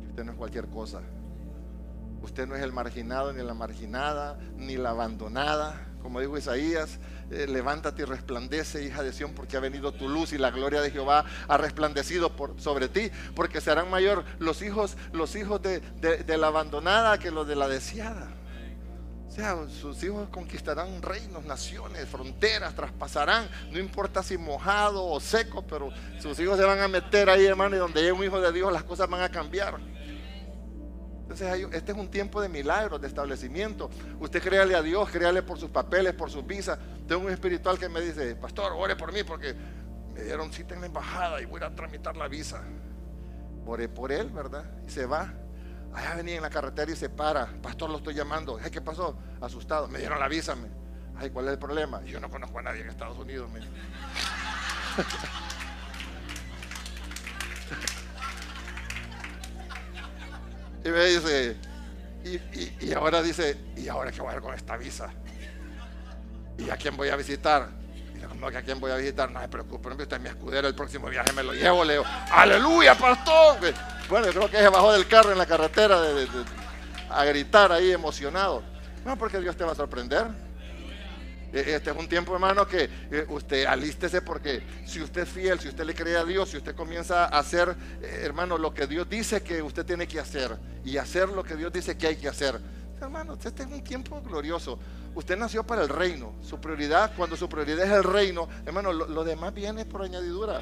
que usted no es cualquier cosa. Usted no es el marginado, ni la marginada, ni la abandonada. Como dijo Isaías, eh, levántate y resplandece, hija de Sión, porque ha venido tu luz y la gloria de Jehová ha resplandecido por, sobre ti, porque serán mayor los hijos, los hijos de, la abandonada que los de la deseada. O sea, sus hijos conquistarán reinos, naciones, fronteras, traspasarán, no importa si mojado o seco, pero sus hijos se van a meter ahí, hermano, y donde hay un hijo de Dios las cosas van a cambiar. Entonces, este es un tiempo de milagros, de establecimiento. Usted créale a Dios, créale por sus papeles, por sus visas. Tengo un espiritual que me dice, pastor, ore por mí porque me dieron cita en la embajada y voy a tramitar la visa. Ore por él, ¿verdad? Y se va. Allá venía en la carretera y se para. Pastor, lo estoy llamando. ¿Qué pasó? Asustado. Me dieron la visa. Me. Ay, ¿cuál es el problema? Yo no conozco a nadie en Estados Unidos. Me. Y me dice, y, ahora dice, ¿y ahora qué voy a hacer con esta visa? ¿Y a quién voy a visitar? Y le digo, ¿a quién voy a visitar? No se preocupe, no usted mi escudero, el próximo viaje me lo llevo, le digo, ¡Aleluya, pastor! Bueno, yo creo que se bajó del carro en la carretera a gritar ahí emocionado. No, porque Dios te va a sorprender. E, este es un tiempo, hermano, que eh, usted alístese porque si usted es fiel, si usted le cree a Dios, si usted comienza a hacer, eh, hermano, lo que Dios dice que usted tiene que hacer y hacer lo que Dios dice que hay que hacer. Hermano, este es un tiempo glorioso. Usted nació para el reino. Su prioridad, cuando su prioridad es el reino, hermano, lo, demás viene por añadidura.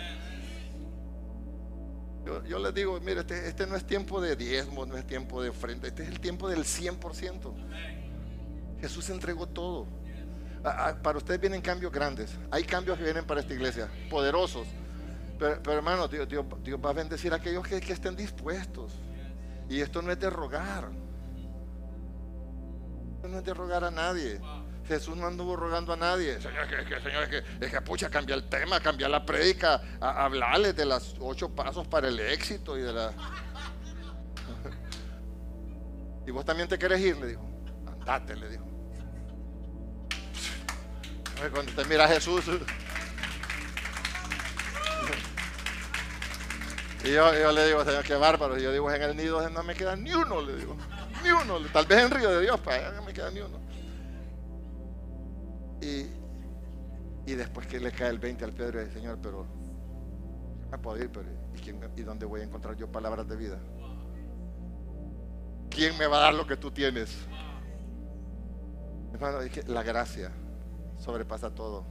Yo, yo, les digo, mire, este, este, no es tiempo de diezmo, no es tiempo de ofrenda, este es el tiempo del 100%. Jesús entregó todo. Para ustedes vienen cambios grandes. Hay cambios que vienen para esta iglesia, poderosos. Pero, hermano, Dios, va a bendecir a aquellos que, estén dispuestos. Y esto no es de rogar. Esto no es de rogar a nadie. Jesús no anduvo rogando a nadie. Señor, que, que, es que, es pucha, cambia el tema, cambia la prédica, hablarles de los ocho pasos para el éxito y de la. y vos también te querés ir, le dijo. Andate, le dijo. Cuando usted mira a Jesús. Y yo, le digo, Señor, qué bárbaro. Y yo digo, en el nido no me queda ni uno, le digo. Ni uno. Tal vez en Río de Dios, para no me queda ni uno. Y, y después que le cae el 20 al Pedro, dice, Señor, pero me puedo ir, pero ¿y, ¿y dónde voy a encontrar yo palabras de vida? ¿Quién me va a dar lo que tú tienes? Hermano, la gracia sobrepasa todo.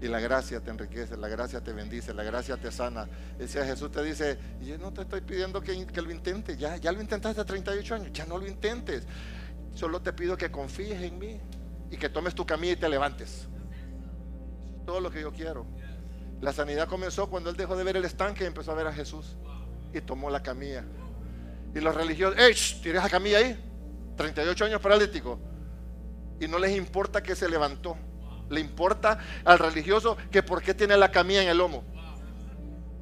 Y la gracia te enriquece, la gracia te bendice, la gracia te sana. Decía Jesús te dice, yo no te estoy pidiendo que, lo intentes, ya, ya lo intentaste hace 38 años, ya no lo intentes. Solo te pido que confíes en mí y que tomes tu camilla y te levantes. todo lo que yo quiero. La sanidad comenzó cuando él dejó de ver el estanque y empezó a ver a Jesús. Y tomó la camilla. Y los religiosos, ¡Ey! ¿Tienes la camilla ahí? 38 años paralítico. Y no les importa que se levantó le importa al religioso que por qué tiene la camilla en el lomo.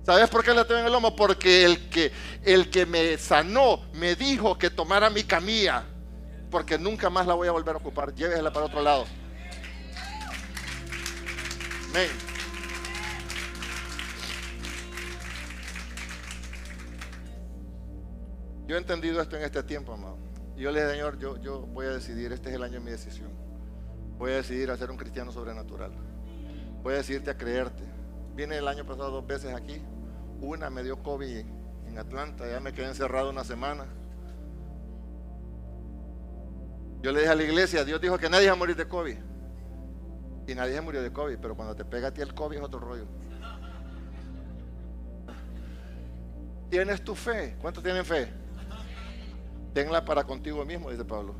¿Sabes por qué la tengo en el lomo? Porque el que, el que me sanó me dijo que tomara mi camilla, porque nunca más la voy a volver a ocupar. Llévesela para otro lado. Amén. Yo he entendido esto en este tiempo, amado. yo le dije, Señor, yo, yo voy a decidir, este es el año de mi decisión. Voy a decidir a ser un cristiano sobrenatural. Voy a decidirte a creerte. Vine el año pasado dos veces aquí. Una me dio COVID en Atlanta, ya me quedé encerrado una semana. Yo le dije a la iglesia, Dios dijo que nadie va a morir de COVID. Y nadie murió de COVID, pero cuando te pega a ti el COVID es otro rollo. ¿Tienes tu fe? ¿Cuántos tienen fe? Tenla para contigo mismo, dice Pablo.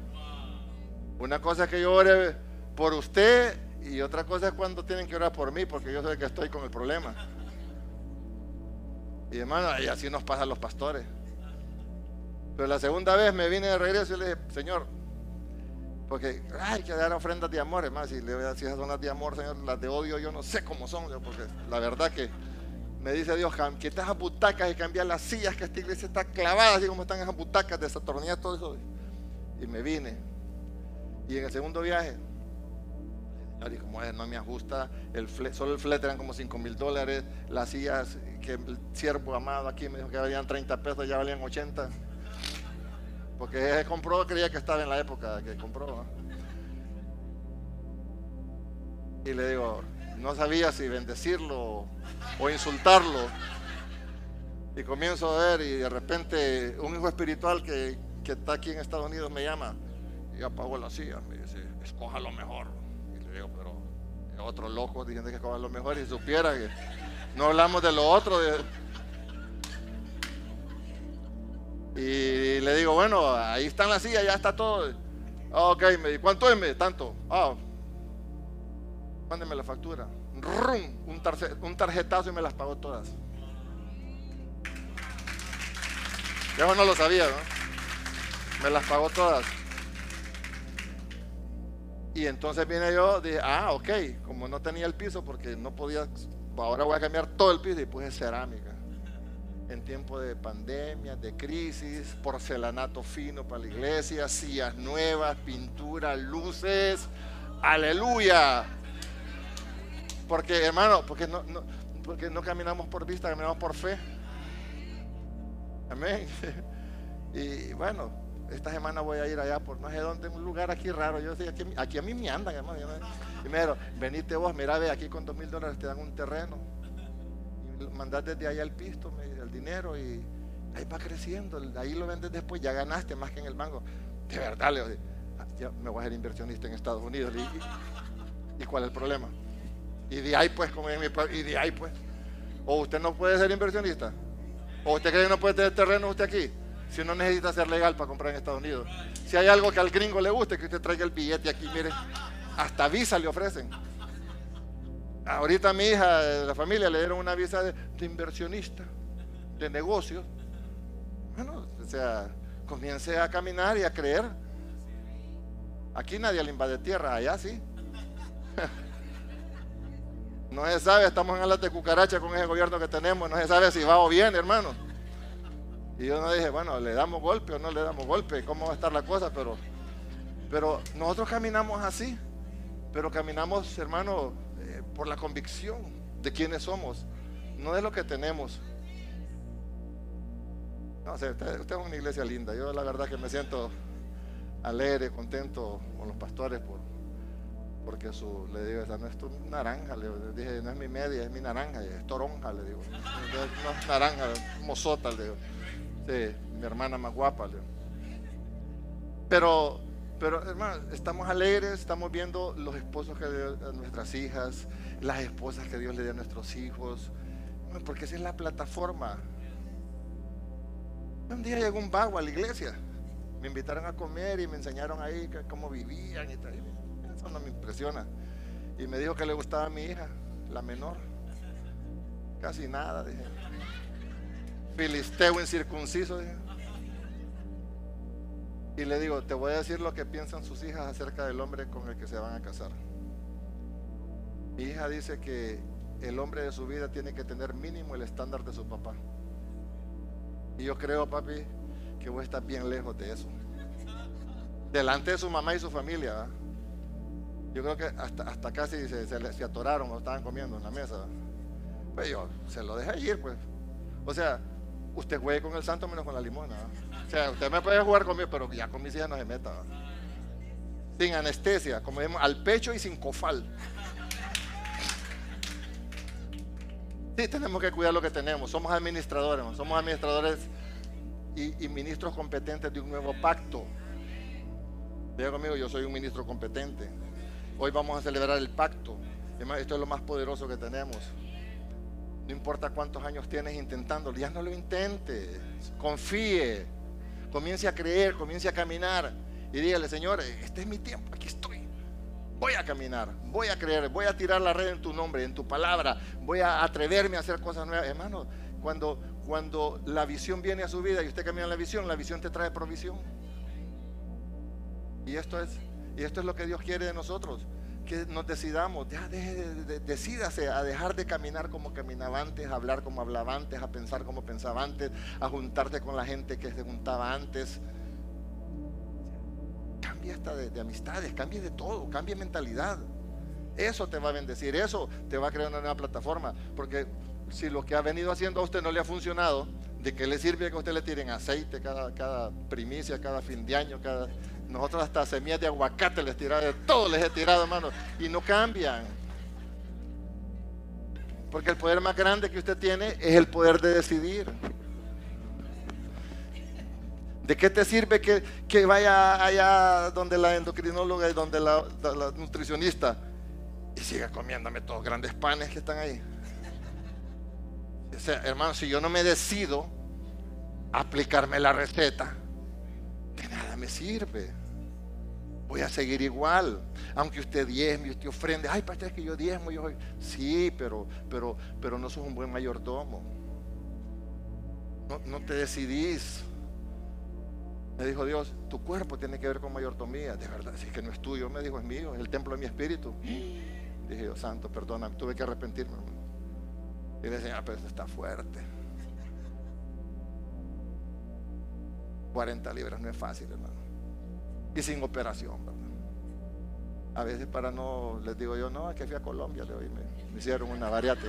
Una cosa es que yo ore por usted y otra cosa es cuando tienen que orar por mí, porque yo sé que estoy con el problema. Y hermano, y así nos pasan los pastores. Pero la segunda vez me vine de regreso y le dije, Señor, porque hay que dar ofrendas de amor, hermano. Si decir esas son las de amor, Señor, las de odio yo no sé cómo son, porque la verdad que me dice Dios, que estas butacas y cambiar las sillas, que esta iglesia está clavada, así como están esas butacas, desatornilladas, todo eso. Y me vine. Y en el segundo viaje, Y como no me ajusta, solo el flete eran como 5 mil dólares, las sillas que el siervo amado aquí me dijo que valían 30 pesos, ya valían 80. Porque él compró, creía que estaba en la época que compró. Y le digo, no sabía si bendecirlo o insultarlo. Y comienzo a ver y de repente un hijo espiritual que, que está aquí en Estados Unidos me llama y apagó la silla. Me dice, escoja lo mejor. Otro loco diciendo que escoja lo mejor y supiera que no hablamos de lo otro. Y le digo, bueno, ahí está en la silla, ya está todo. Ah, ok, me dice, ¿cuánto es? Tanto. Ah, mándeme la factura. un, tarjetazo y me las pagó todas. Yo no lo sabía. Me las pagó todas. Y entonces viene yo, dije, ah, ok, como no tenía el piso porque no podía, ahora voy a cambiar todo el piso y puse cerámica. En tiempo de pandemia, de crisis, porcelanato fino para la iglesia, sillas nuevas, pintura, luces, aleluya. Porque hermano, porque no, porque no caminamos por vista, caminamos por fe. Amén. Y bueno, esta semana voy a ir allá por no sé dónde, un lugar aquí raro. Yo decía, aquí, a mí me andan, hermano. Y me dijeron, venite vos, mira, ve, aquí con dos mil dólares te dan un terreno. Y mandás desde allá el pisto, el dinero, y ahí va creciendo. Ahí lo vendes después, ya ganaste más que en el banco. De verdad, le digo, ah, me voy a ser inversionista en Estados Unidos. ¿Y, cuál es el problema? Y de ahí, pues, como en mi y de ahí, pues. O usted no puede ser inversionista. ¿O usted cree que no puede tener terreno usted aquí? Si no necesita ser legal para comprar en Estados Unidos. Si hay algo que al gringo le guste, que usted traiga el billete aquí, mire, hasta visa le ofrecen. Ahorita a mi hija de la familia le dieron una visa de, inversionista, de negocios. Bueno, o sea, comience a caminar y a creer. Aquí nadie le invade tierra, allá sí. No se sabe, estamos en alas de cucaracha con ese gobierno que tenemos, no se sabe si va o bien, hermano. Y yo no dije, bueno, le damos golpe o no le damos golpe, cómo va a estar la cosa, pero, pero nosotros caminamos así, pero caminamos, hermano, eh, por la convicción de quiénes somos, no de lo que tenemos. No sé, usted, es una iglesia linda, yo la verdad que me siento alegre, contento con los pastores por, porque su, le digo, esa no es tu naranja, le dije, no es mi media, es mi naranja, es toronja, le digo. No es naranja, es mozota, le digo. Sí, mi hermana más guapa. Pero, pero hermano, estamos alegres, estamos viendo los esposos que dio a nuestras hijas, las esposas que Dios le dio a nuestros hijos, porque esa es la plataforma. Un día llegó un vago a la iglesia, me invitaron a comer y me enseñaron ahí cómo vivían y tal no me impresiona. Y me dijo que le gustaba a mi hija, la menor. Casi nada, dije. Filisteo incircunciso. Y le digo, te voy a decir lo que piensan sus hijas acerca del hombre con el que se van a casar. Mi hija dice que el hombre de su vida tiene que tener mínimo el estándar de su papá. Y yo creo, papi, que vos estás bien lejos de eso. Delante de su mamá y su familia. Yo creo que hasta, hasta casi se, se, atoraron o estaban comiendo en la mesa. Pues yo, se lo deja ir, pues. O sea, usted juegue con el santo menos con la limona. O sea, usted me puede jugar conmigo, pero ya con mis hijas no se meta. Sin anestesia, como decimos, al pecho y sin cofal. Sí, tenemos que cuidar lo que tenemos. Somos administradores, somos administradores y, y ministros competentes de un nuevo pacto. Diga conmigo, yo soy un ministro competente. Hoy vamos a celebrar el pacto. Esto es lo más poderoso que tenemos. No importa cuántos años tienes intentándolo, ya no lo intente. Confíe. Comience a creer, comience a caminar. Y dígale, Señor, este es mi tiempo, aquí estoy. Voy a caminar, voy a creer, voy a tirar la red en tu nombre, en tu palabra. Voy a atreverme a hacer cosas nuevas. Hermano, cuando, cuando la visión viene a su vida y usted camina en la visión, la visión te trae provisión. Y esto es y esto es lo que Dios quiere de nosotros. Que nos decidamos, ya decídase a dejar de caminar como caminaba antes, a hablar como hablaba antes, a pensar como pensaba antes, a juntarte con la gente que se juntaba antes. Cambia hasta de, amistades, cambie de todo, cambie mentalidad. Eso te va a bendecir, eso te va a crear una nueva plataforma. Porque si lo que ha venido haciendo a usted no le ha funcionado, ¿de qué le sirve que a usted le tiren aceite cada, cada primicia, cada fin de año? Cada... Nosotros hasta semillas de aguacate les tiramos, de todo les he tirado, hermano, y no cambian. Porque el poder más grande que usted tiene es el poder de decidir. ¿De qué te sirve que, vaya allá donde la endocrinóloga y donde la, nutricionista y siga comiéndome todos grandes panes que están ahí? O sea, hermano, si yo no me decido aplicarme la receta, de nada me sirve. Voy a seguir igual. Aunque usted diezme, usted ofrende. Ay, pastor, es que yo diezmo. Yo... Sí, pero, pero, pero no sos un buen mayordomo. No, no te decidís. Me dijo Dios, tu cuerpo tiene que ver con mayordomía. De verdad, si es que no es tuyo, me dijo, es mío, es el templo de mi espíritu. Dije Dios santo, perdona, tuve que arrepentirme. Y le decía, ah, pero eso está fuerte. 40 libras no es fácil, hermano. Y sin operación, ¿verdad? A veces para no, les digo yo, no, es que fui a Colombia, le me, me hicieron una variante.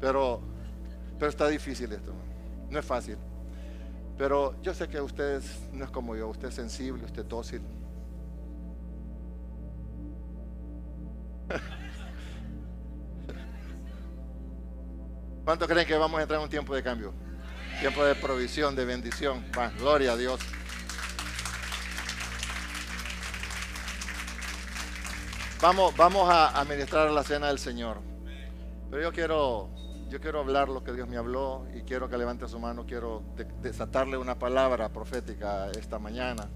Pero, pero está difícil esto, no es fácil. Pero yo sé que usted no es como yo, usted es sensible, usted es dócil. ¿Cuántos creen que vamos a entrar en un tiempo de cambio? Tiempo de provisión, de bendición. gloria a Dios. Vamos, vamos a administrar la cena del Señor. Pero yo quiero yo quiero hablar lo que Dios me habló y quiero que levante su mano, quiero desatarle una palabra profética esta mañana.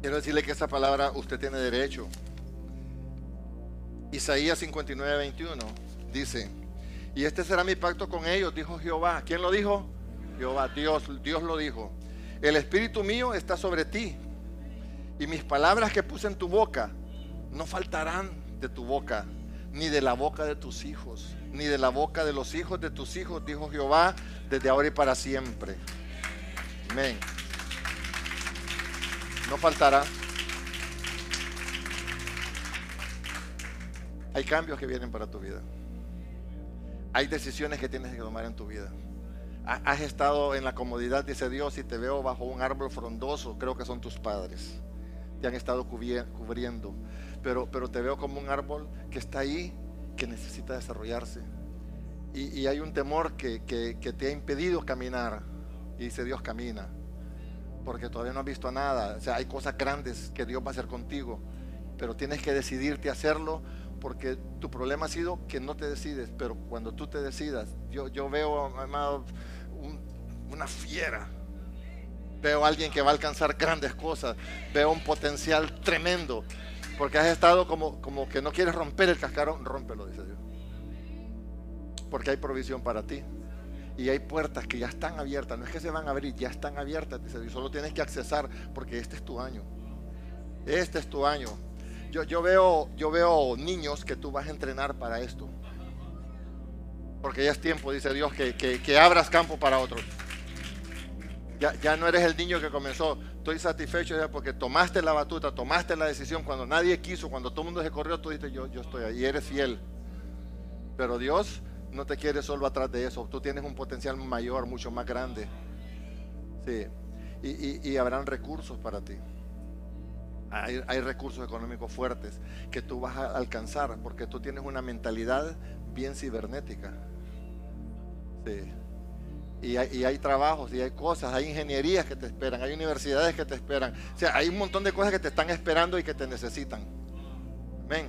Quiero decirle que esa palabra usted tiene derecho. Isaías 59, 21 dice, y este será mi pacto con ellos, dijo Jehová. ¿Quién lo dijo? Jehová, Dios, Dios lo dijo. El espíritu mío está sobre ti y mis palabras que puse en tu boca no faltarán de tu boca, ni de la boca de tus hijos, ni de la boca de los hijos de tus hijos, dijo Jehová, desde ahora y para siempre. Amén. No faltará. Hay cambios que vienen para tu vida. Hay decisiones que tienes que tomar en tu vida. Has estado en la comodidad, dice Dios, y te veo bajo un árbol frondoso. Creo que son tus padres te han estado cubriendo. Pero, pero te veo como un árbol que está ahí, que necesita desarrollarse. Y, hay un temor que, te ha impedido caminar. Y dice Dios camina. Porque todavía no has visto nada. O sea, hay cosas grandes que Dios va a hacer contigo. Pero tienes que decidirte a hacerlo porque tu problema ha sido que no te decides. Pero cuando tú te decidas, yo, yo veo, amado, una fiera Veo a alguien que va a alcanzar grandes cosas. Veo un potencial tremendo. Porque has estado como, como que no quieres romper el cascarón. Rómpelo, dice Dios. Porque hay provisión para ti. Y hay puertas que ya están abiertas. No es que se van a abrir, ya están abiertas, dice Dios. Solo tienes que accesar porque este es tu año. Este es tu año. Yo, yo, veo, yo veo niños que tú vas a entrenar para esto. Porque ya es tiempo, dice Dios, que, que abras campo para otros. Ya, no eres el niño que comenzó. Estoy satisfecho ya porque tomaste la batuta, tomaste la decisión. Cuando nadie quiso, cuando todo el mundo se corrió, tú dijiste, yo, yo estoy ahí, eres fiel. Pero Dios no te quiere solo atrás de eso. Tú tienes un potencial mayor, mucho más grande. Sí. Y, habrán recursos para ti. Hay, hay, recursos económicos fuertes que tú vas a alcanzar porque tú tienes una mentalidad bien cibernética. Sí. Y hay, trabajos, y hay cosas, hay ingenierías que te esperan, hay universidades que te esperan. O sea, hay un montón de cosas que te están esperando y que te necesitan. Amén.